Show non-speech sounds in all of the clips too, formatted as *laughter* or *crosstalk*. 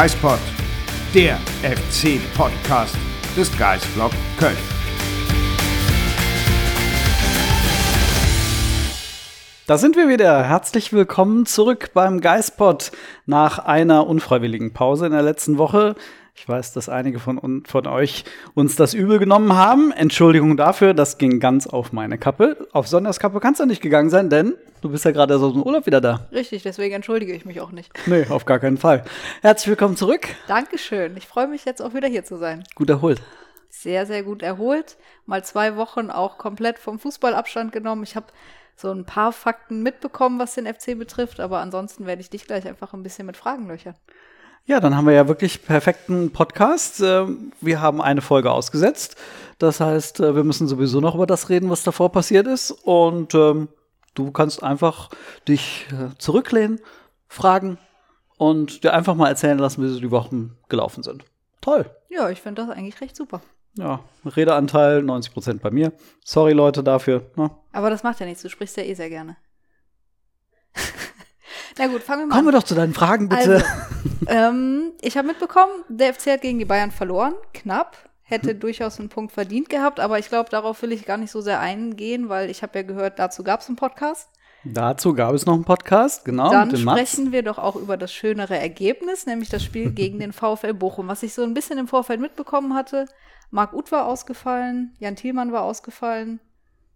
Geispod, der FC-Podcast des Geisblog Köln. Da sind wir wieder. Herzlich willkommen zurück beim Geispod nach einer unfreiwilligen Pause in der letzten Woche. Ich weiß, dass einige von, von euch uns das übel genommen haben. Entschuldigung dafür, das ging ganz auf meine Kappe. Auf Sonjas Kappe kannst du nicht gegangen sein, denn du bist ja gerade aus dem Urlaub wieder da. Richtig, deswegen entschuldige ich mich auch nicht. Nee, auf gar keinen Fall. Herzlich willkommen zurück. Dankeschön. Ich freue mich jetzt auch wieder hier zu sein. Gut erholt. Sehr, sehr gut erholt. Mal zwei Wochen auch komplett vom Fußballabstand genommen. Ich habe so ein paar Fakten mitbekommen, was den FC betrifft, aber ansonsten werde ich dich gleich einfach ein bisschen mit Fragen löchern. Ja, dann haben wir ja wirklich perfekten Podcast. Ähm, wir haben eine Folge ausgesetzt. Das heißt, äh, wir müssen sowieso noch über das reden, was davor passiert ist. Und ähm, du kannst einfach dich äh, zurücklehnen, fragen und dir einfach mal erzählen lassen, wie so die Wochen gelaufen sind. Toll. Ja, ich finde das eigentlich recht super. Ja, Redeanteil 90 Prozent bei mir. Sorry Leute dafür. Ne? Aber das macht ja nichts. Du sprichst ja eh sehr gerne. *laughs* Na gut, fangen wir mal Kommen an. wir doch zu deinen Fragen, bitte. Also, ähm, ich habe mitbekommen, der FC hat gegen die Bayern verloren, knapp. Hätte Hm. durchaus einen Punkt verdient gehabt, aber ich glaube, darauf will ich gar nicht so sehr eingehen, weil ich habe ja gehört, dazu gab es einen Podcast. Dazu gab es noch einen Podcast, genau, Dann sprechen wir doch auch über das schönere Ergebnis, nämlich das Spiel gegen den *laughs* VfL Bochum. Was ich so ein bisschen im Vorfeld mitbekommen hatte, Marc Uth war ausgefallen, Jan Thielmann war ausgefallen,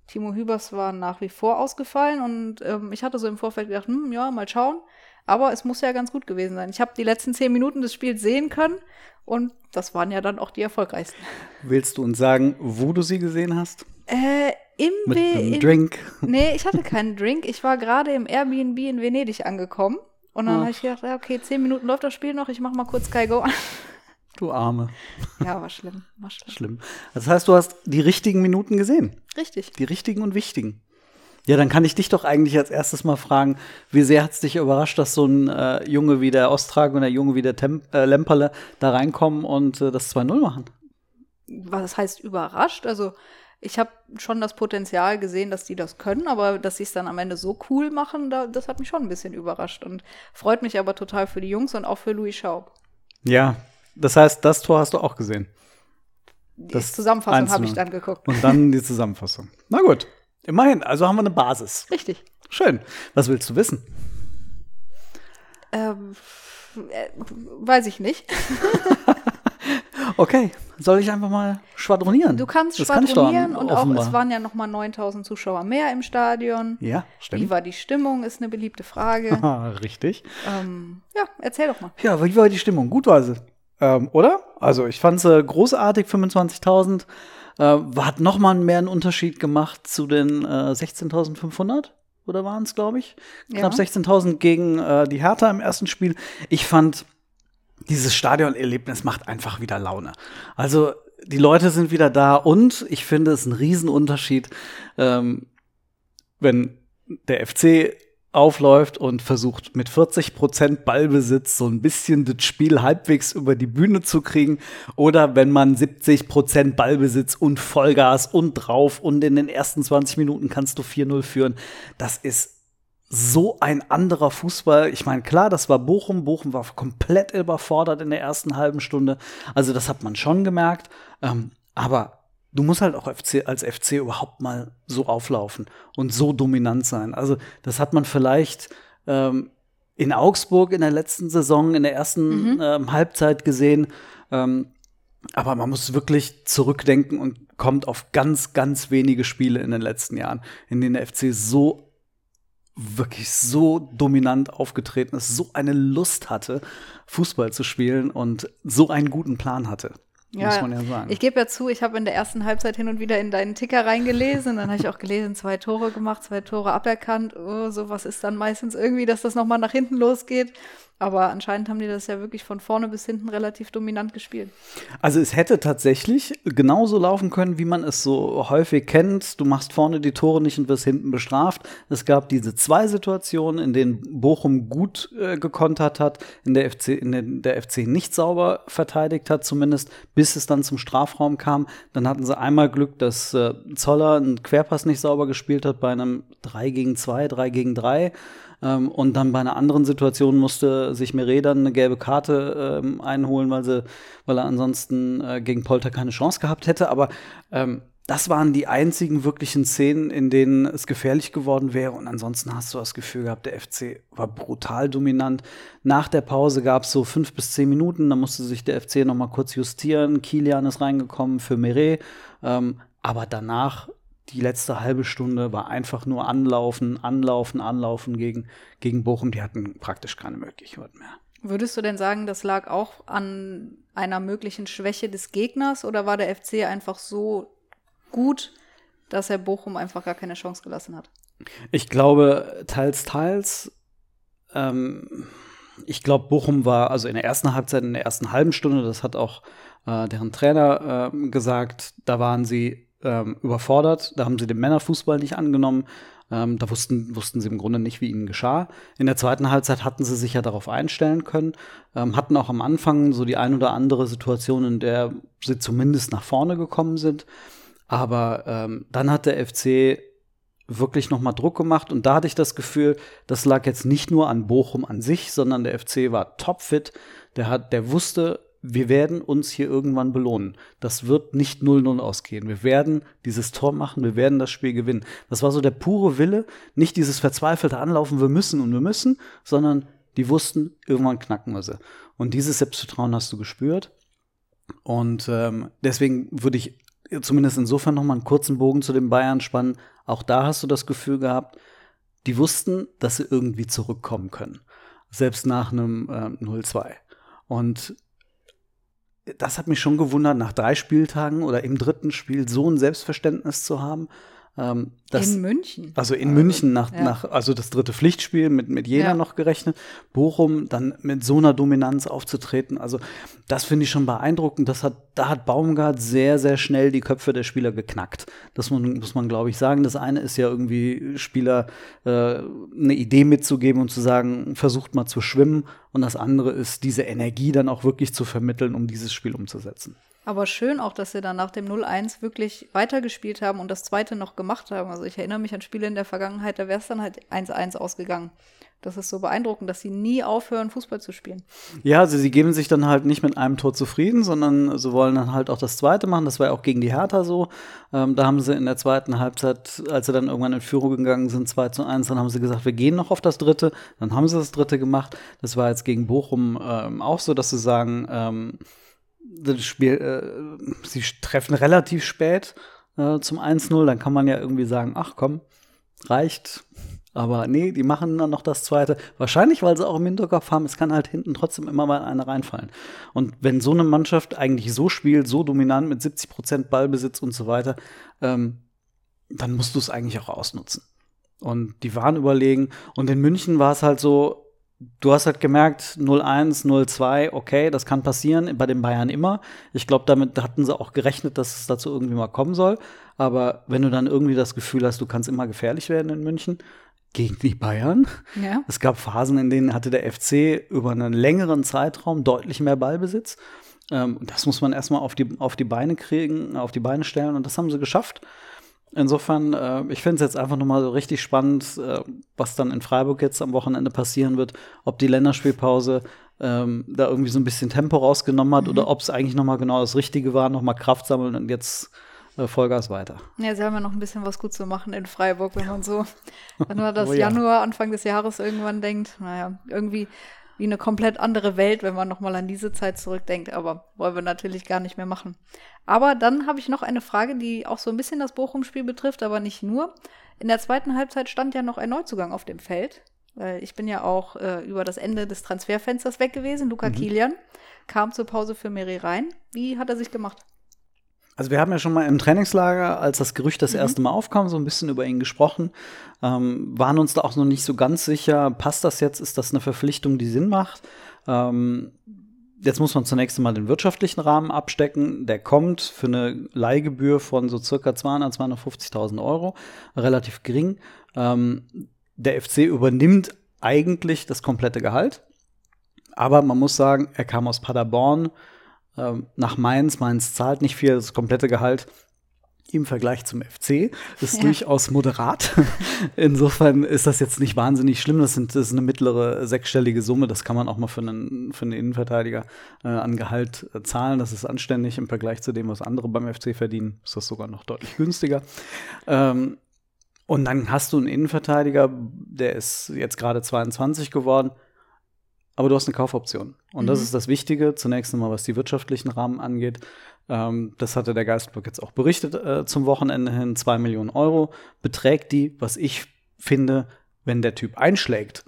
Timo Hübers war nach wie vor ausgefallen und ähm, ich hatte so im Vorfeld gedacht, hm, ja, mal schauen. Aber es muss ja ganz gut gewesen sein. Ich habe die letzten zehn Minuten des Spiels sehen können und das waren ja dann auch die erfolgreichsten. Willst du uns sagen, wo du sie gesehen hast? Äh, im Mit We- einem Drink? Nee, ich hatte keinen Drink. Ich war gerade im Airbnb in Venedig angekommen. Und dann Ach. habe ich gedacht, ja, okay, zehn Minuten läuft das Spiel noch, ich mache mal kurz Sky Go an. Du Arme. Ja, war schlimm, war schlimm. Schlimm. Das heißt, du hast die richtigen Minuten gesehen. Richtig. Die richtigen und wichtigen. Ja, dann kann ich dich doch eigentlich als erstes mal fragen, wie sehr hat es dich überrascht, dass so ein äh, Junge wie der Ostrag und der Junge wie der Tem äh, Lemperle da reinkommen und äh, das 2-0 machen? Was heißt überrascht? Also, ich habe schon das Potenzial gesehen, dass die das können, aber dass sie es dann am Ende so cool machen, da, das hat mich schon ein bisschen überrascht und freut mich aber total für die Jungs und auch für Louis Schaub. Ja, das heißt, das Tor hast du auch gesehen. Die Das Zusammenfassung habe ich dann geguckt. Und dann die Zusammenfassung. Na gut, immerhin, also haben wir eine Basis. Richtig. Schön. Was willst du wissen? Ähm, äh, weiß ich nicht. *laughs* Okay, soll ich einfach mal schwadronieren? Du kannst Das kann schwadronieren und auch, offenbar. es waren ja noch mal 9000 Zuschauer mehr im Stadion. Ja, Wie stimmt. war die Stimmung, ist eine beliebte Frage. *laughs* Richtig. ähm, ja, erzähl doch mal. Ja, wie war die Stimmung? Gut war sie. Ähm, oder? Also ich fand sie großartig, 25.000. Äh, hat noch mal mehr einen Unterschied gemacht zu den äh, 16.500 oder waren es, glaube ich? Knapp Ja. 16.000 gegen äh, die Hertha im ersten Spiel. Ich fand, dieses Stadionerlebnis macht einfach wieder Laune. Also die Leute sind wieder da und ich finde es ein Riesenunterschied, ähm, wenn der FC aufläuft und versucht mit 40 Prozent Ballbesitz so ein bisschen das Spiel halbwegs über die Bühne zu kriegen oder wenn man 70 Prozent Ballbesitz und Vollgas und drauf und in den ersten 20 Minuten kannst du 4-0 führen. Das ist so ein anderer Fußball. Ich meine, klar, das war Bochum. Bochum war komplett überfordert in der ersten halben Stunde. Also das hat man schon gemerkt. Ähm, aber du musst halt auch FC, als FC überhaupt mal so auflaufen und so dominant sein. Also das hat man vielleicht ähm, in Augsburg in der letzten Saison, in der ersten ähm, Halbzeit gesehen. Ähm, aber man muss wirklich zurückdenken und kommt auf ganz, ganz wenige Spiele in den letzten Jahren, in denen der FC so wirklich so dominant aufgetreten ist, so eine Lust hatte, Fußball zu spielen und so einen guten Plan hatte. Muss man ja sagen. Ich gebe ja zu, ich habe in der ersten Halbzeit hin und wieder in deinen Ticker reingelesen. Dann habe ich auch gelesen, zwei Tore gemacht, zwei Tore aberkannt. Oh, sowas ist dann meistens irgendwie, dass das nochmal nach hinten losgeht. Aber anscheinend haben die das ja wirklich von vorne bis hinten relativ dominant gespielt. Also es hätte tatsächlich genauso laufen können, wie man es so häufig kennt. Du machst vorne die Tore nicht und wirst hinten bestraft. Es gab diese zwei Situationen, in denen Bochum gut äh, gekontert hat, in der FC, in der, der FC nicht sauber verteidigt hat, zumindest bis bis es dann zum Strafraum kam. Dann hatten sie einmal Glück, dass äh, Zoller einen Querpass nicht sauber gespielt hat bei einem 3 gegen 2, 3 gegen 3. Ähm, und dann bei einer anderen Situation musste sich Meret dann eine gelbe Karte ähm, einholen, weil, sie, weil er ansonsten äh, gegen Polter keine Chance gehabt hätte. Aber ähm, das waren die einzigen wirklichen Szenen, in denen es gefährlich geworden wäre. Und ansonsten hast du das Gefühl gehabt, der FC war brutal dominant. Nach der Pause gab es so fünf bis zehn Minuten, da musste sich der FC noch mal kurz justieren. Kilian ist reingekommen für Meret. Ähm, aber danach die letzte halbe Stunde war einfach nur anlaufen, anlaufen, anlaufen gegen, gegen Bochum. Die hatten praktisch keine Möglichkeit mehr. Würdest du denn sagen, das lag auch an einer möglichen Schwäche des Gegners oder war der FC einfach so gut, dass er Bochum einfach gar keine Chance gelassen hat? Ich glaube, teils, teils. Ähm, ich glaube, Bochum war also in der ersten Halbzeit, in der ersten halben Stunde, das hat auch äh, deren Trainer äh, gesagt, da waren sie ähm, überfordert. Da haben sie den Männerfußball nicht angenommen. Ähm, da wussten, wussten sie im Grunde nicht, wie ihnen geschah. In der zweiten Halbzeit hatten sie sich ja darauf einstellen können, ähm, hatten auch am Anfang so die ein oder andere Situation, in der sie zumindest nach vorne gekommen sind. Aber ähm, dann hat der FC wirklich noch mal Druck gemacht und da hatte ich das Gefühl, das lag jetzt nicht nur an Bochum an sich, sondern der FC war topfit. Der hat, der wusste, wir werden uns hier irgendwann belohnen. Das wird nicht 0-0 ausgehen. Wir werden dieses Tor machen, wir werden das Spiel gewinnen. Das war so der pure Wille, nicht dieses verzweifelte Anlaufen, wir müssen und wir müssen, sondern die wussten, irgendwann knacken wir sie. Und dieses Selbstvertrauen hast du gespürt. Und ähm, deswegen würde ich zumindest insofern noch mal einen kurzen Bogen zu den Bayern spannen. Auch da hast du das Gefühl gehabt, die wussten, dass sie irgendwie zurückkommen können. Selbst nach einem äh, 0-2. Und das hat mich schon gewundert, nach drei Spieltagen oder im dritten Spiel so ein Selbstverständnis zu haben. Ähm, das, in München. Also in München, nach, ja. nach, also das dritte Pflichtspiel mit, mit Jena ja. noch gerechnet. Bochum dann mit so einer Dominanz aufzutreten. Also das finde ich schon beeindruckend. Das hat, da hat Baumgart sehr, sehr schnell die Köpfe der Spieler geknackt. Das muss, muss man, glaube ich, sagen. Das eine ist ja irgendwie, Spieler äh, eine Idee mitzugeben und zu sagen, versucht mal zu schwimmen. Und das andere ist, diese Energie dann auch wirklich zu vermitteln, um dieses Spiel umzusetzen. Aber schön auch, dass sie dann nach dem 0-1 wirklich weitergespielt haben und das zweite noch gemacht haben. Also ich erinnere mich an Spiele in der Vergangenheit, da wäre es dann halt 1-1 ausgegangen. Das ist so beeindruckend, dass sie nie aufhören, Fußball zu spielen. Ja, also sie geben sich dann halt nicht mit einem Tor zufrieden, sondern sie wollen dann halt auch das zweite machen. Das war ja auch gegen die Hertha so. Ähm, da haben sie in der zweiten Halbzeit, als sie dann irgendwann in Führung gegangen sind, 2 zu 1, dann haben sie gesagt, wir gehen noch auf das dritte. Dann haben sie das dritte gemacht. Das war jetzt gegen Bochum ähm, auch so, dass sie sagen, ähm, das Spiel, äh, sie treffen relativ spät äh, zum 1-0, dann kann man ja irgendwie sagen, ach komm, reicht. Aber nee, die machen dann noch das zweite. Wahrscheinlich, weil sie auch im Hinterkopf haben, es kann halt hinten trotzdem immer mal einer reinfallen. Und wenn so eine Mannschaft eigentlich so spielt, so dominant mit 70 Prozent Ballbesitz und so weiter, ähm, dann musst du es eigentlich auch ausnutzen. Und die waren überlegen. Und in München war es halt so, du hast halt gemerkt, 0-1, 0-2, okay, das kann passieren, bei den Bayern immer. Ich glaube, damit hatten sie auch gerechnet, dass es dazu irgendwie mal kommen soll. Aber wenn du dann irgendwie das Gefühl hast, du kannst immer gefährlich werden in München, gegen die Bayern. Ja. Es gab Phasen, in denen hatte der FC über einen längeren Zeitraum deutlich mehr Ballbesitz. Ähm, das muss man erstmal auf die, auf die Beine kriegen, auf die Beine stellen und das haben sie geschafft. Insofern, äh, ich finde es jetzt einfach nochmal so richtig spannend, äh, was dann in Freiburg jetzt am Wochenende passieren wird, ob die Länderspielpause ähm, da irgendwie so ein bisschen Tempo rausgenommen hat mhm. oder ob es eigentlich nochmal genau das Richtige war, nochmal Kraft sammeln und jetzt äh, Vollgas weiter. Ja, sie haben ja noch ein bisschen was gut zu machen in Freiburg, wenn man so, wenn man das oh, ja. Januar, Anfang des Jahres irgendwann denkt. Naja, irgendwie wie eine komplett andere Welt, wenn man nochmal an diese Zeit zurückdenkt. Aber wollen wir natürlich gar nicht mehr machen. Aber dann habe ich noch eine Frage, die auch so ein bisschen das Bochum-Spiel betrifft, aber nicht nur. In der zweiten Halbzeit stand ja noch ein Neuzugang auf dem Feld. Weil ich bin ja auch äh, über das Ende des Transferfensters weg gewesen. Luca mhm. Kilian kam zur Pause für Meri rein. Wie hat er sich gemacht? Also wir haben ja schon mal im Trainingslager, als das Gerücht das mhm. erste Mal aufkam, so ein bisschen über ihn gesprochen, ähm, waren uns da auch noch nicht so ganz sicher, passt das jetzt, ist das eine Verpflichtung, die Sinn macht? Ähm, jetzt muss man zunächst einmal den wirtschaftlichen Rahmen abstecken. Der kommt für eine Leihgebühr von so circa 200, 250.000 Euro, relativ gering. Ähm, der FC übernimmt eigentlich das komplette Gehalt. Aber man muss sagen, er kam aus Paderborn, ähm, nach Mainz. Mainz zahlt nicht viel, das komplette Gehalt im Vergleich zum FC ist ja. durchaus moderat. *laughs* Insofern ist das jetzt nicht wahnsinnig schlimm. Das, sind, das ist eine mittlere sechsstellige Summe. Das kann man auch mal für einen, für einen Innenverteidiger äh, an Gehalt äh, zahlen. Das ist anständig im Vergleich zu dem, was andere beim FC verdienen. Ist das sogar noch deutlich günstiger. Ähm, und dann hast du einen Innenverteidiger, der ist jetzt gerade 22 geworden, aber du hast eine Kaufoption. Und mhm. das ist das Wichtige, zunächst einmal, was die wirtschaftlichen Rahmen angeht. Ähm, das hatte der Geistblog jetzt auch berichtet äh, zum Wochenende hin. Zwei Millionen Euro beträgt die, was ich finde, wenn der Typ einschlägt,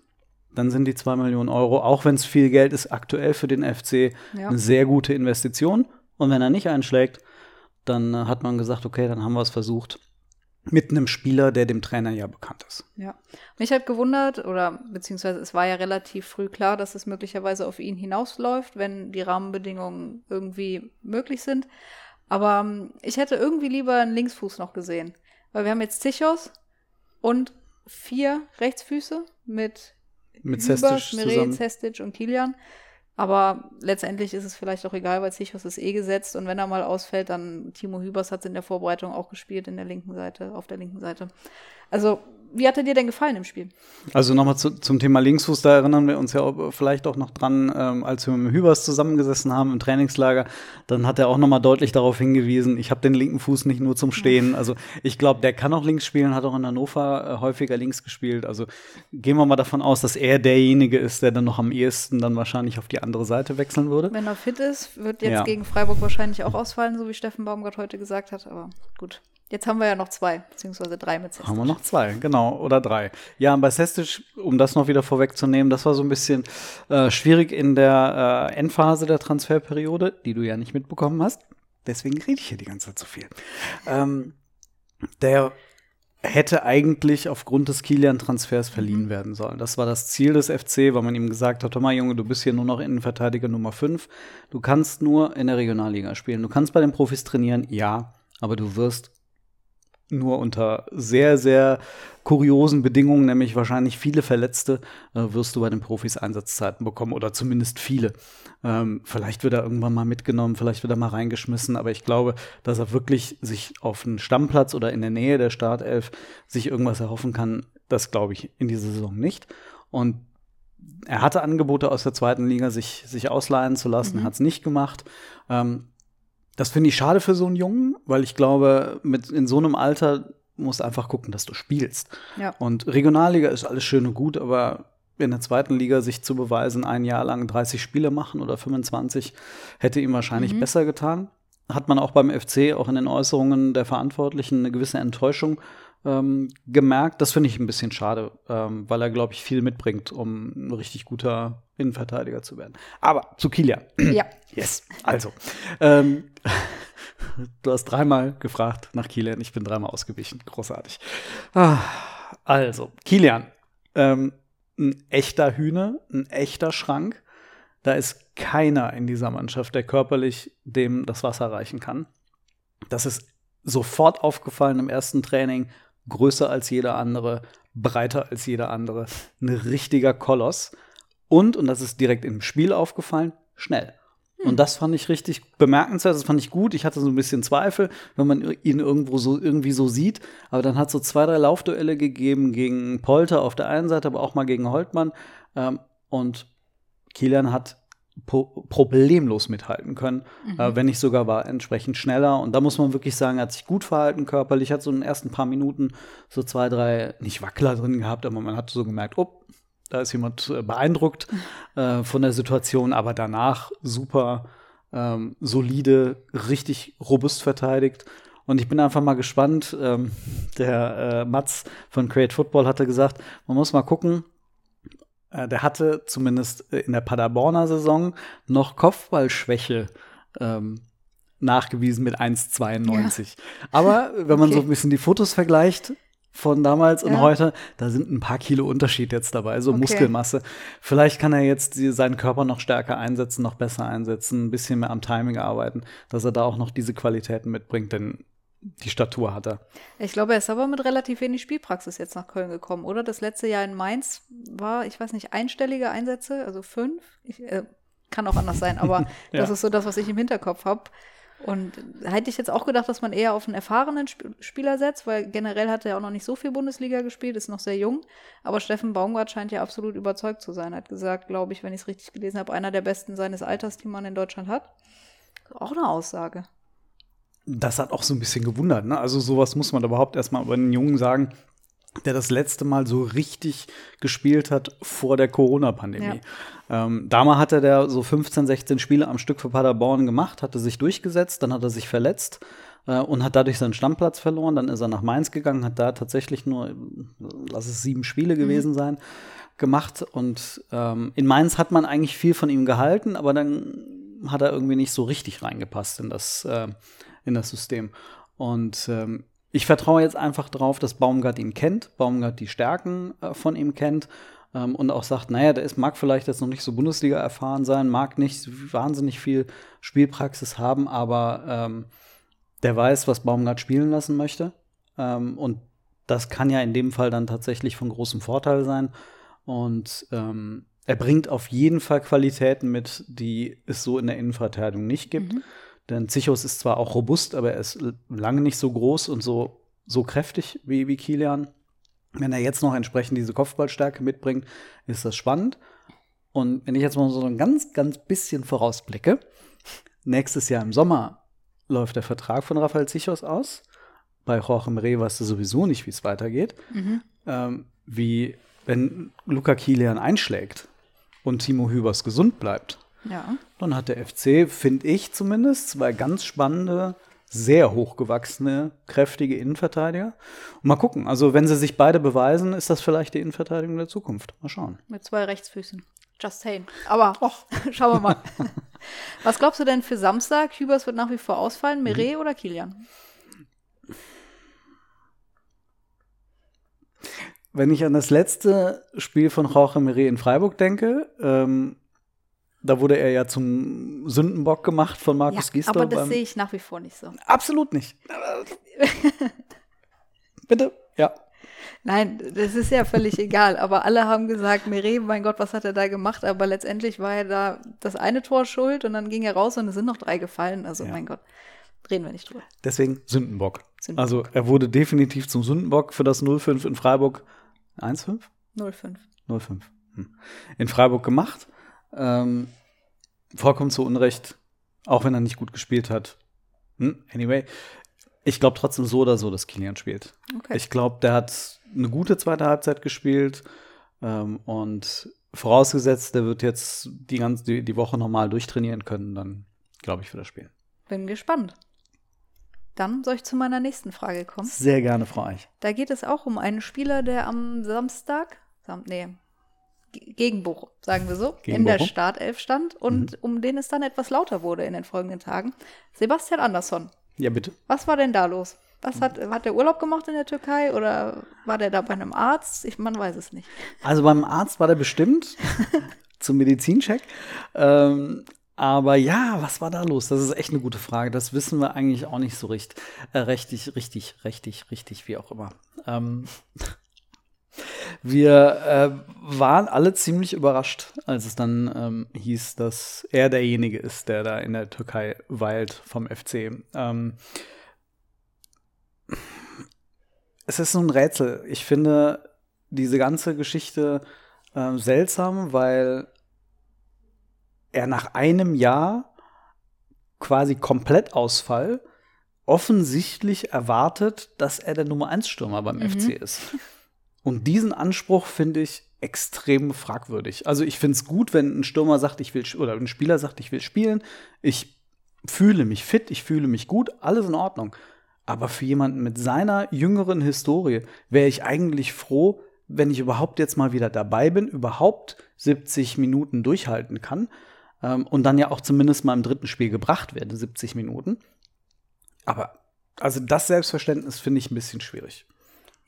dann sind die zwei Millionen Euro, auch wenn es viel Geld ist, aktuell für den FC ja. eine sehr gute Investition. Und wenn er nicht einschlägt, dann äh, hat man gesagt, okay, dann haben wir es versucht mit einem Spieler, der dem Trainer ja bekannt ist. Ja. Mich hat gewundert, oder beziehungsweise es war ja relativ früh klar, dass es möglicherweise auf ihn hinausläuft, wenn die Rahmenbedingungen irgendwie möglich sind. Aber ähm, ich hätte irgendwie lieber einen Linksfuß noch gesehen. Weil wir haben jetzt Zichos und vier Rechtsfüße mit mit Meret, Sestic und Kilian. Aber letztendlich ist es vielleicht auch egal, weil Zichos ist eh gesetzt und wenn er mal ausfällt, dann Timo Hübers hat es in der Vorbereitung auch gespielt in der linken Seite, auf der linken Seite. Also wie hat er dir denn gefallen im Spiel? Also nochmal zu, zum Thema Linksfuß, da erinnern wir uns ja auch, vielleicht auch noch dran, ähm, als wir mit Hübers zusammengesessen haben im Trainingslager, dann hat er auch nochmal deutlich darauf hingewiesen, ich habe den linken Fuß nicht nur zum Stehen. Also ich glaube, der kann auch links spielen, hat auch in Hannover äh, häufiger links gespielt. Also gehen wir mal davon aus, dass er derjenige ist, der dann noch am ehesten dann wahrscheinlich auf die andere Seite wechseln würde. Wenn er fit ist, wird jetzt ja. gegen Freiburg wahrscheinlich auch ausfallen, so wie Steffen Baumgart heute gesagt hat, aber gut. Jetzt haben wir ja noch zwei, beziehungsweise drei mit Sestic. Haben wir noch zwei, genau, oder drei. Ja, bei Sestic, um das noch wieder vorwegzunehmen, das war so ein bisschen äh, schwierig in der äh, Endphase der Transferperiode, die du ja nicht mitbekommen hast. Deswegen rede ich hier die ganze Zeit so viel. Ähm, der hätte eigentlich aufgrund des Kilian-Transfers verliehen mhm. werden sollen. Das war das Ziel des FC, weil man ihm gesagt hat, hör mal Junge, du bist hier nur noch Innenverteidiger Nummer 5. Du kannst nur in der Regionalliga spielen. Du kannst bei den Profis trainieren, ja, aber du wirst nur unter sehr, sehr kuriosen Bedingungen, nämlich wahrscheinlich viele Verletzte, äh, wirst du bei den Profis Einsatzzeiten bekommen oder zumindest viele. Ähm, vielleicht wird er irgendwann mal mitgenommen, vielleicht wird er mal reingeschmissen, aber ich glaube, dass er wirklich sich auf einen Stammplatz oder in der Nähe der Startelf sich irgendwas erhoffen kann, das glaube ich in dieser Saison nicht. Und er hatte Angebote aus der zweiten Liga, sich, sich ausleihen zu lassen, mhm. hat es nicht gemacht. Ähm, das finde ich schade für so einen Jungen, weil ich glaube, mit in so einem Alter musst du einfach gucken, dass du spielst. Ja. Und Regionalliga ist alles schön und gut, aber in der zweiten Liga sich zu beweisen, ein Jahr lang 30 Spiele machen oder 25, hätte ihm wahrscheinlich mhm. besser getan. Hat man auch beim FC, auch in den Äußerungen der Verantwortlichen, eine gewisse Enttäuschung ähm, gemerkt. Das finde ich ein bisschen schade, ähm, weil er, glaube ich, viel mitbringt, um ein richtig guter Innenverteidiger zu werden. Aber zu Kilian. Ja. *clears throat* Yes. Also. Ähm, *laughs* du hast dreimal gefragt nach Kilian. Ich bin dreimal ausgewichen. Großartig. Ah, also, Kilian. Ähm, ein echter Hühner, ein echter Schrank. Da ist keiner in dieser Mannschaft, der körperlich dem das Wasser reichen kann. Das ist sofort aufgefallen im ersten Training größer als jeder andere, breiter als jeder andere, ein richtiger Koloss. Und, und das ist direkt im Spiel aufgefallen, schnell. Hm. Und das fand ich richtig bemerkenswert, das fand ich gut. Ich hatte so ein bisschen Zweifel, wenn man ihn irgendwo so irgendwie so sieht. Aber dann hat es so zwei, drei Laufduelle gegeben gegen Polter auf der einen Seite, aber auch mal gegen Holtmann. Ähm, und Kilian hat problemlos mithalten können, mhm. äh, wenn nicht sogar war entsprechend schneller. Und da muss man wirklich sagen, er hat sich gut verhalten körperlich, hat so in den ersten paar Minuten so zwei, drei, nicht Wackler drin gehabt, aber man hat so gemerkt, oh, da ist jemand äh, beeindruckt äh, von der Situation, aber danach super ähm, solide, richtig robust verteidigt. Und ich bin einfach mal gespannt. Ähm, der äh, Mats von Create Football hatte gesagt, man muss mal gucken, der hatte zumindest äh, in der Paderborner Saison noch Kopfballschwäche ähm, nachgewiesen mit 1,92. Ja. Aber *laughs* wenn man okay. so ein bisschen die Fotos vergleicht von damals ja. und heute, da sind ein paar Kilo Unterschied jetzt dabei, so okay. Muskelmasse. Vielleicht kann er jetzt die, seinen Körper noch stärker einsetzen, noch besser einsetzen, ein bisschen mehr am Timing arbeiten, dass er da auch noch diese Qualitäten mitbringt, denn die Statur hat er. Ich glaube, er ist aber mit relativ wenig Spielpraxis jetzt nach Köln gekommen, oder? Das letzte Jahr in Mainz war, ich weiß nicht, einstellige Einsätze, also fünf. Ich, äh, kann auch anders sein, aber *laughs* Ja. das ist so das, was ich im Hinterkopf habe. Und hätte ich jetzt auch gedacht, dass man eher auf einen erfahrenen Sp Spieler setzt, weil generell hat er ja auch noch nicht so viel Bundesliga gespielt, ist noch sehr jung. Aber Steffen Baumgart scheint ja absolut überzeugt zu sein. Hat gesagt, glaube ich, wenn ich es richtig gelesen habe, einer der besten seines Alters, die man in Deutschland hat. Auch eine Aussage. Das hat auch so ein bisschen gewundert. Ne? Also sowas muss man überhaupt erstmal über einen Jungen sagen, der das letzte Mal so richtig gespielt hat vor der Corona-Pandemie. Ähm, damals hatte der so 15, 16 Spiele am Stück für Paderborn gemacht, hatte sich durchgesetzt, dann hat er sich verletzt äh, und hat dadurch seinen Stammplatz verloren. Dann ist er nach Mainz gegangen, hat da tatsächlich nur, lass es sieben Spiele gewesen sein, gemacht. Und ähm, in Mainz hat man eigentlich viel von ihm gehalten, aber dann hat er irgendwie nicht so richtig reingepasst in das, äh, in das System. Und ähm, ich vertraue jetzt einfach drauf, dass Baumgart ihn kennt, Baumgart die Stärken äh, von ihm kennt ähm, und auch sagt, naja, der ist, mag vielleicht jetzt noch nicht so Bundesliga erfahren sein, mag nicht wahnsinnig viel Spielpraxis haben, aber ähm, der weiß, was Baumgart spielen lassen möchte. Ähm, und das kann ja in dem Fall dann tatsächlich von großem Vorteil sein. Und ähm, er bringt auf jeden Fall Qualitäten mit, die es so in der Innenverteidigung nicht gibt. Denn Zichos ist zwar auch robust, aber er ist lange nicht so groß und so, so kräftig wie, wie Kilian. Wenn er jetzt noch entsprechend diese Kopfballstärke mitbringt, ist das spannend. Und wenn ich jetzt mal so ein ganz, ganz bisschen vorausblicke, nächstes Jahr im Sommer läuft der Vertrag von Rafael Zichos aus. Bei Jorge Mere weißt du sowieso nicht, wie es weitergeht. Ähm, wie wenn Luca Kilian einschlägt und Timo Hübers gesund bleibt, Ja. dann hat der FC, finde ich zumindest, zwei ganz spannende, sehr hochgewachsene, kräftige Innenverteidiger. Und mal gucken, also wenn sie sich beide beweisen, ist das vielleicht die Innenverteidigung der Zukunft. Mal schauen. Mit zwei Rechtsfüßen. Just saying. Aber *laughs* schauen wir mal. *laughs* Was glaubst du denn für Samstag? Hübers wird nach wie vor ausfallen. Meret oder Kilian? Wenn ich an das letzte Spiel von Jorge Meret in Freiburg denke, ähm, da wurde er ja zum Sündenbock gemacht von Markus Gisdol. aber das sehe ich nach wie vor nicht so. Absolut nicht. *laughs* Bitte? Ja. Nein, das ist ja völlig egal. Aber alle haben gesagt, Meret, mein Gott, was hat er da gemacht? Aber letztendlich war er da das eine Tor schuld und dann ging er raus und es sind noch drei gefallen. Also, Ja. mein Gott, reden wir nicht drüber. Deswegen Sündenbock. Sündenbock. Also er wurde definitiv zum Sündenbock für das 0-5 in Freiburg. 1-5? 0-5. 0-5. Hm. In Freiburg gemacht. Ähm, vollkommen zu Unrecht, auch wenn er nicht gut gespielt hat. Hm, anyway, ich glaube trotzdem so oder so, dass Kilian spielt. Okay. Ich glaube, der hat eine gute zweite Halbzeit gespielt ähm, und vorausgesetzt, der wird jetzt die ganze die, die Woche normal durchtrainieren können, dann glaube ich, wird er spielen. Bin gespannt. Dann soll ich zu meiner nächsten Frage kommen. Sehr gerne, Frau Eich. Da geht es auch um einen Spieler, der am Samstag, Sam, nee, gegen Bochum, sagen wir so, Gegen in der Bochum? Mhm. Startelf stand und um den es dann etwas lauter wurde in den folgenden Tagen. Sebastian Andersson. Ja, bitte. Was war denn da los? Was hat, hat der Urlaub gemacht in der Türkei oder war der da bei einem Arzt? Ich, man weiß es nicht. Also beim Arzt war der bestimmt *laughs* zum Medizincheck. Ähm, aber ja, was war da los? Das ist echt eine gute Frage. Das wissen wir eigentlich auch nicht so richtig. Äh, richtig, richtig, richtig, richtig, wie auch immer. Ähm, wir äh, waren alle ziemlich überrascht, als es dann ähm, hieß, dass er derjenige ist, der da in der Türkei weilt vom FC. Ähm, es ist so ein Rätsel. Ich finde diese ganze Geschichte ähm, seltsam, weil er nach einem Jahr quasi Komplettausfall offensichtlich erwartet, dass er der Nummer 1 Stürmer beim FC ist. Und diesen Anspruch finde ich extrem fragwürdig. Also ich finde es gut, wenn ein Stürmer sagt, ich will oder ein Spieler sagt, ich will spielen. Ich fühle mich fit, ich fühle mich gut, alles in Ordnung. Aber für jemanden mit seiner jüngeren Historie wäre ich eigentlich froh, wenn ich überhaupt jetzt mal wieder dabei bin, überhaupt 70 Minuten durchhalten kann ähm, und dann ja auch zumindest mal im dritten Spiel gebracht werde, 70 Minuten. Aber also das Selbstverständnis finde ich ein bisschen schwierig.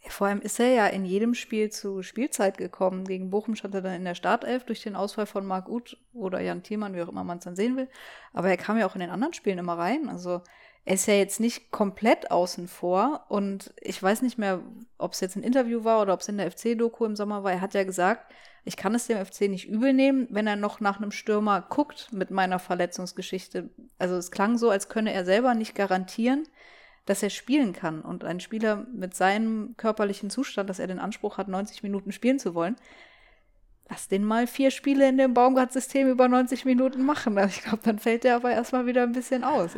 Vor allem ist er ja in jedem Spiel zu Spielzeit gekommen. Gegen Bochum stand er dann in der Startelf durch den Ausfall von Marc Uth oder Jan Thielmann, wie auch immer man es dann sehen will. Aber er kam ja auch in den anderen Spielen immer rein. Also er ist ja jetzt nicht komplett außen vor und ich weiß nicht mehr, ob es jetzt ein Interview war oder ob es in der FC-Doku im Sommer war. Er hat ja gesagt, ich kann es dem FC nicht übel nehmen, wenn er noch nach einem Stürmer guckt mit meiner Verletzungsgeschichte. Also es klang so, als könne er selber nicht garantieren, dass er spielen kann. Und ein Spieler mit seinem körperlichen Zustand, dass er den Anspruch hat, 90 Minuten spielen zu wollen, lass den mal vier Spiele in dem Baumgart-System über 90 Minuten machen. Also ich glaube, dann fällt der aber erstmal wieder ein bisschen aus.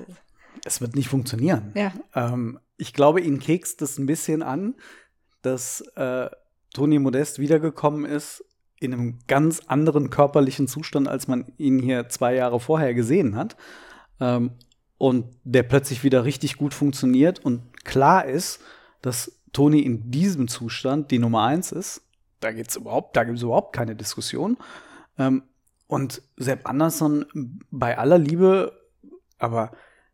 Es wird nicht funktionieren. Ja. Ähm, ich glaube, ihn kekst es ein bisschen an, dass äh, Toni Modest wiedergekommen ist in einem ganz anderen körperlichen Zustand, als man ihn hier zwei Jahre vorher gesehen hat. Ähm, und der plötzlich wieder richtig gut funktioniert und klar ist, dass Toni in diesem Zustand die Nummer eins ist. Da geht's überhaupt, da gibt es überhaupt keine Diskussion. Ähm, und Sepp Andersson bei aller Liebe, aber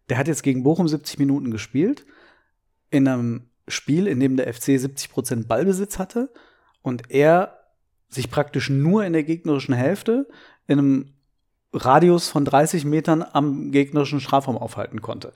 der hat jetzt gegen Bochum 70 Minuten gespielt. In einem Spiel, in dem der FC 70 Prozent Ballbesitz hatte und er sich praktisch nur in der gegnerischen Hälfte in einem Radius von 30 Metern am gegnerischen Strafraum aufhalten konnte.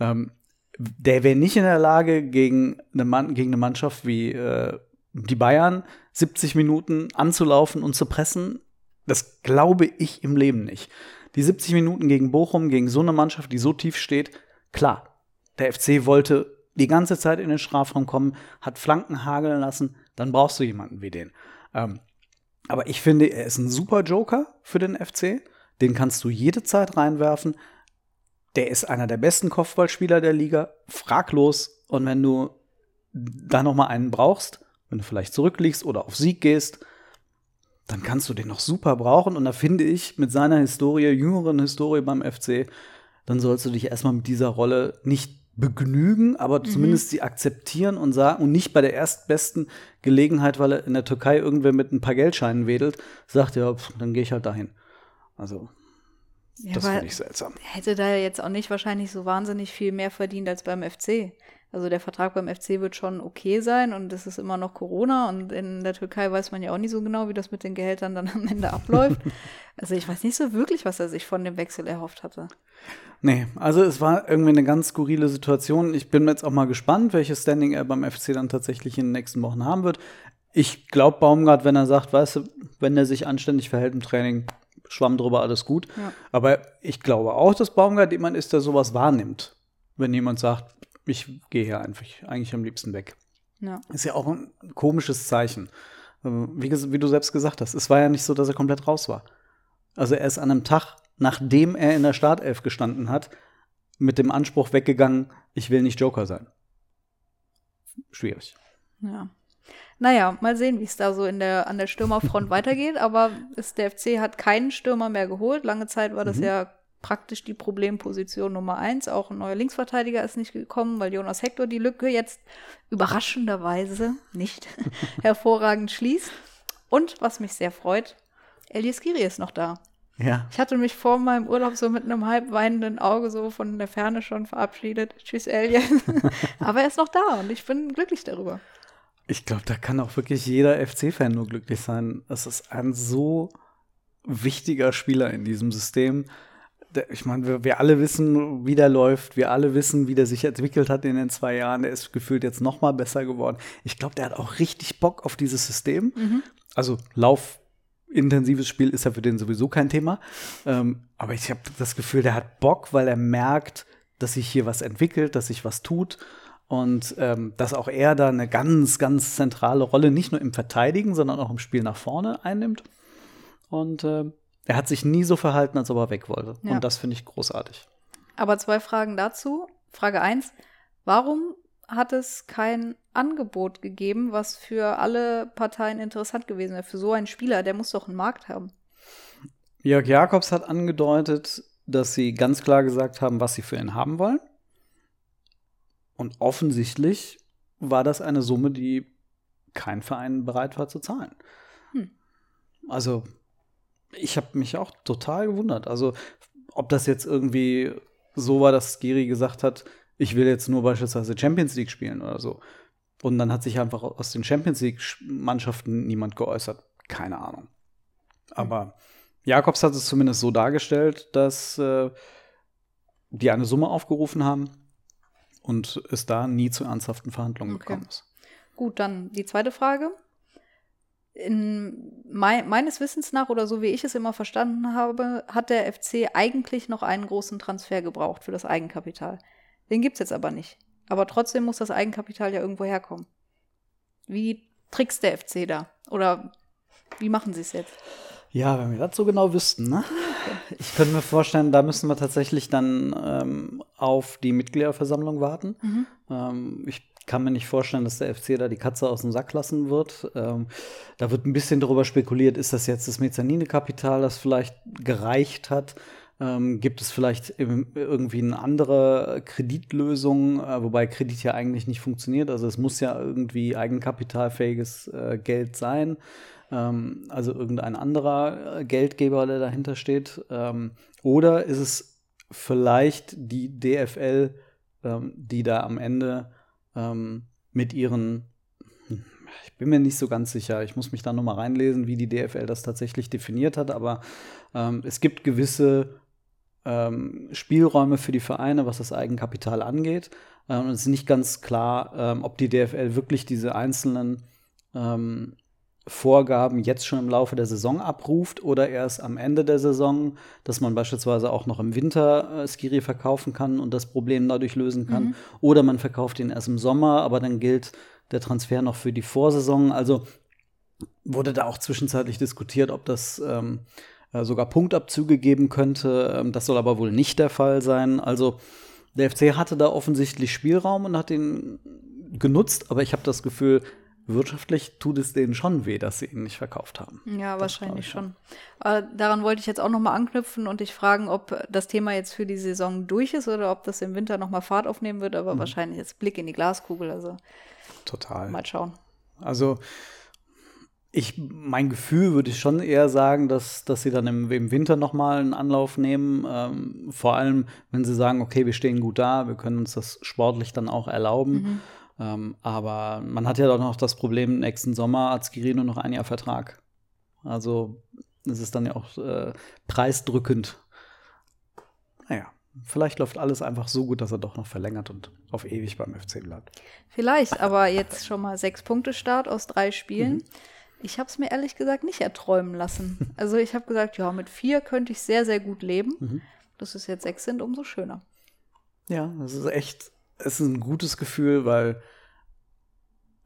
Ähm, der wäre nicht in der Lage, gegen eine, Mann, gegen eine Mannschaft wie äh, die Bayern 70 Minuten anzulaufen und zu pressen. Das glaube ich im Leben nicht. Die 70 Minuten gegen Bochum, gegen so eine Mannschaft, die so tief steht, klar, der FC wollte die ganze Zeit in den Strafraum kommen, hat Flanken hageln lassen, dann brauchst du jemanden wie den. Ähm, aber ich finde, er ist ein super Joker für den FC. Den kannst du jede Zeit reinwerfen. Der ist einer der besten Kopfballspieler der Liga, fraglos. Und wenn du da noch mal einen brauchst, wenn du vielleicht zurückliegst oder auf Sieg gehst, dann kannst du den noch super brauchen. Und da finde ich, mit seiner Historie, jüngeren Historie beim FC, dann sollst du dich erstmal mit dieser Rolle nicht begnügen, aber mhm. zumindest sie akzeptieren und sagen, und nicht bei der erstbesten Gelegenheit, weil er in der Türkei irgendwer mit ein paar Geldscheinen wedelt, sagt, ja, pff, dann gehe ich halt dahin. Also, ja, das finde ich seltsam. Er hätte da jetzt auch nicht wahrscheinlich so wahnsinnig viel mehr verdient als beim FC. Also der Vertrag beim FC wird schon okay sein und es ist immer noch Corona und in der Türkei weiß man ja auch nicht so genau, wie das mit den Gehältern dann am Ende abläuft. *laughs* also ich weiß nicht so wirklich, was er sich von dem Wechsel erhofft hatte. Nee, also es war irgendwie eine ganz skurrile Situation. Ich bin jetzt auch mal gespannt, welches Standing er beim FC dann tatsächlich in den nächsten Wochen haben wird. Ich glaube Baumgart, wenn er sagt, weißt du, wenn er sich anständig verhält im Training, schwamm drüber, alles gut. Ja. Aber ich glaube auch, dass Baumgart jemand ist, der sowas wahrnimmt. Wenn jemand sagt, ich gehe hier einfach eigentlich am liebsten weg. Ja. Ist ja auch ein komisches Zeichen. Ähm, wie, wie, du selbst gesagt hast, es war ja nicht so, dass er komplett raus war. Also er ist an einem Tag, nachdem er in der Startelf gestanden hat, mit dem Anspruch weggegangen, ich will nicht Joker sein. Schwierig. Ja. Naja, mal sehen, wie es da so in der, an der Stürmerfront *laughs* weitergeht. Aber ist, der FC hat keinen Stürmer mehr geholt. Lange Zeit war das mhm. ja praktisch die Problemposition Nummer eins. Auch ein neuer Linksverteidiger ist nicht gekommen, weil Jonas Hector die Lücke jetzt überraschenderweise nicht *laughs* *laughs* hervorragend schließt. Und was mich sehr freut, Elias Giri ist noch da. Ja. Ich hatte mich vor meinem Urlaub so mit einem halb weinenden Auge so von der Ferne schon verabschiedet. Tschüss, Elias. Aber er ist noch da und ich bin glücklich darüber. Ich glaube, da kann auch wirklich jeder FC-Fan nur glücklich sein. Es ist ein so wichtiger Spieler in diesem System. Ich meine, wir, wir, alle wissen, wie der läuft. Wir alle wissen, wie der sich entwickelt hat in den zwei Jahren. Der ist gefühlt jetzt noch mal besser geworden. Ich glaube, der hat auch richtig Bock auf dieses System. Mhm. Also laufintensives Spiel ist ja für den sowieso kein Thema. Ähm, aber ich habe das Gefühl, der hat Bock, weil er merkt, dass sich hier was entwickelt, dass sich was tut. Und ähm, dass auch er da eine ganz, ganz zentrale Rolle nicht nur im Verteidigen, sondern auch im Spiel nach vorne einnimmt. Und äh, er hat sich nie so verhalten, als ob er weg wollte. Ja. Und das finde ich großartig. Aber zwei Fragen dazu. Frage eins: Warum hat es kein Angebot gegeben, was für alle Parteien interessant gewesen wäre? Für so einen Spieler, der muss doch einen Markt haben. Jörg Jakobs hat angedeutet, dass sie ganz klar gesagt haben, was sie für ihn haben wollen. Und offensichtlich war das eine Summe, die kein Verein bereit war zu zahlen. Hm. Also, ich habe mich auch total gewundert. Also, ob das jetzt irgendwie so war, dass Giri gesagt hat, ich will jetzt nur beispielsweise Champions League spielen oder so. Und dann hat sich einfach aus den Champions League-Mannschaften niemand geäußert. Keine Ahnung. Aber Jakobs hat es zumindest so dargestellt, dass äh, die eine Summe aufgerufen haben und es da nie zu ernsthaften Verhandlungen Okay. gekommen ist. Gut, dann die zweite Frage. In mei meines Wissens nach oder so wie ich es immer verstanden habe, hat der FC eigentlich noch einen großen Transfer gebraucht für das Eigenkapital. Den gibt es jetzt aber nicht. Aber trotzdem muss das Eigenkapital ja irgendwo herkommen. Wie trickst der FC da? Oder wie machen sie es jetzt? Ja, wenn wir das so genau wüssten, ne? Ich könnte mir vorstellen, da müssen wir tatsächlich dann ähm, auf die Mitgliederversammlung warten. Ähm, ich kann mir nicht vorstellen, dass der FC da die Katze aus dem Sack lassen wird. Ähm, da wird ein bisschen darüber spekuliert, ist das jetzt das Mezzanine-Kapital, das vielleicht gereicht hat? Ähm, gibt es vielleicht irgendwie eine andere Kreditlösung, äh, wobei Kredit ja eigentlich nicht funktioniert. Also es muss ja irgendwie eigenkapitalfähiges äh, Geld sein. Ähm, also irgendein anderer äh, Geldgeber, der dahinter steht. Ähm, oder ist es vielleicht die DFL, ähm, die da am Ende ähm, mit ihren ich bin mir nicht so ganz sicher. Ich muss mich da nochmal reinlesen, wie die DFL das tatsächlich definiert hat. Aber ähm, es gibt gewisse ähm, Spielräume für die Vereine, was das Eigenkapital angeht. Ähm, es ist nicht ganz klar, ob die DFL wirklich diese einzelnen ähm, Vorgaben jetzt schon im Laufe der Saison abruft oder erst am Ende der Saison, dass man beispielsweise auch noch im Winter äh, Skiri verkaufen kann und das Problem dadurch lösen kann. Oder man verkauft ihn erst im Sommer, aber dann gilt der Transfer noch für die Vorsaison. Also wurde da auch zwischenzeitlich diskutiert, ob das ähm, äh, sogar Punktabzüge geben könnte. Ähm, das soll aber wohl nicht der Fall sein. Also der FC hatte da offensichtlich Spielraum und hat ihn genutzt, aber ich habe das Gefühl, wirtschaftlich tut es denen schon weh, dass sie ihn nicht verkauft haben. Ja, Das wahrscheinlich schon. Äh, daran wollte ich jetzt auch nochmal anknüpfen und dich fragen, ob das Thema jetzt für die Saison durch ist oder ob das im Winter nochmal Fahrt aufnehmen wird, aber wahrscheinlich jetzt Blick in die Glaskugel, also Total. mal schauen. Also ich, mein Gefühl würde ich schon eher sagen, dass, dass sie dann im, im Winter nochmal einen Anlauf nehmen. Ähm, vor allem, wenn sie sagen, okay, wir stehen gut da, wir können uns das sportlich dann auch erlauben. Ähm, aber man hat ja doch noch das Problem, nächsten Sommer hat Skiri nur noch ein Jahr Vertrag. Also es ist dann ja auch äh, preisdrückend. Naja, vielleicht läuft alles einfach so gut, dass er doch noch verlängert und auf ewig beim FC bleibt. Vielleicht, aber jetzt schon mal sechs Punkte Start aus drei Spielen. Ich habe es mir ehrlich gesagt nicht erträumen lassen. Also ich habe gesagt, ja, mit vier könnte ich sehr, sehr gut leben. Dass es jetzt sechs sind, umso schöner. Ja, das ist echt, es ist ein gutes Gefühl, weil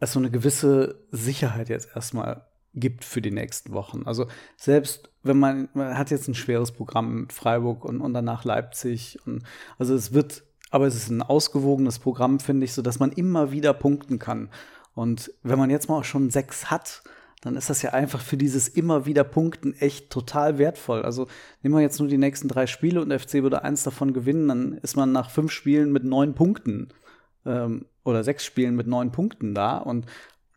es so eine gewisse Sicherheit jetzt erstmal gibt für die nächsten Wochen. Also selbst wenn man, man hat jetzt ein schweres Programm mit Freiburg und, und danach Leipzig und also es wird, aber es ist ein ausgewogenes Programm, finde ich, so dass man immer wieder punkten kann. Und wenn man jetzt mal auch schon sechs hat, dann ist das ja einfach für dieses immer wieder Punkten echt total wertvoll. Also nehmen wir jetzt nur die nächsten drei Spiele und der FC würde eins davon gewinnen, dann ist man nach fünf Spielen mit neun Punkten ähm, oder sechs Spielen mit neun Punkten da und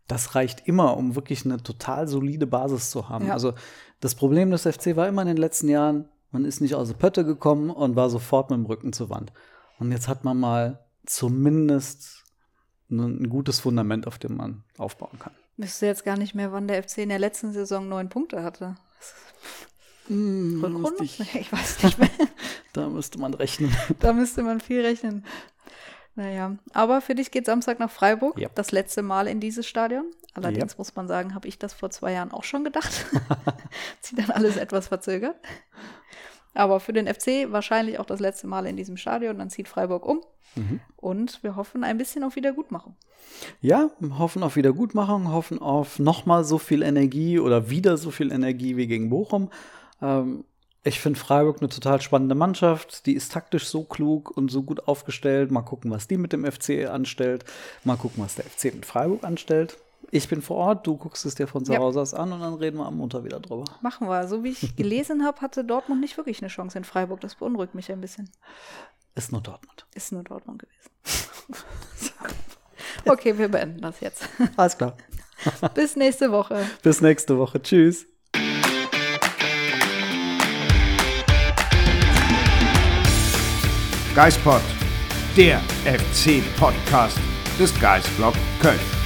das reicht immer, um wirklich eine total solide Basis zu haben. Ja. Also das Problem des FC war immer in den letzten Jahren, man ist nicht aus der Pötte gekommen und war sofort mit dem Rücken zur Wand. Und jetzt hat man mal zumindest ein, ein gutes Fundament, auf dem man aufbauen kann. Wüsste jetzt gar nicht mehr, wann der FC in der letzten Saison neun Punkte hatte. Rückrunde? müsste ich- Ich weiß nicht mehr. *laughs* Da müsste man rechnen. *laughs* da müsste man viel rechnen. Naja, aber für dich geht Samstag nach Freiburg. Ja. Das letzte Mal in dieses Stadion. Allerdings Ja. muss man sagen, habe ich das vor zwei Jahren auch schon gedacht. *laughs* Sie dann alles etwas verzögert. Aber für den FC wahrscheinlich auch das letzte Mal in diesem Stadion. Dann zieht Freiburg um. Mhm. Und wir hoffen ein bisschen auf Wiedergutmachung. Ja, hoffen auf Wiedergutmachung, hoffen auf nochmal so viel Energie oder wieder so viel Energie wie gegen Bochum. Ähm, ich finde Freiburg eine total spannende Mannschaft. Die ist taktisch so klug und so gut aufgestellt. Mal gucken, was die mit dem FC anstellt. Mal gucken, was der FC mit Freiburg anstellt. Ich bin vor Ort, du guckst es dir von zu Ja. Hause aus an und dann reden wir am Montag wieder drüber. Machen wir. So wie ich *laughs* gelesen habe, hatte Dortmund nicht wirklich eine Chance in Freiburg. Das beunruhigt mich ein bisschen. Ist nur Dortmund. Ist nur Dortmund gewesen. *laughs* okay, wir beenden das jetzt. *laughs* Alles klar. Bis nächste Woche. Bis nächste Woche. Tschüss. Geispod, der FC-Podcast des Geisblog Köln.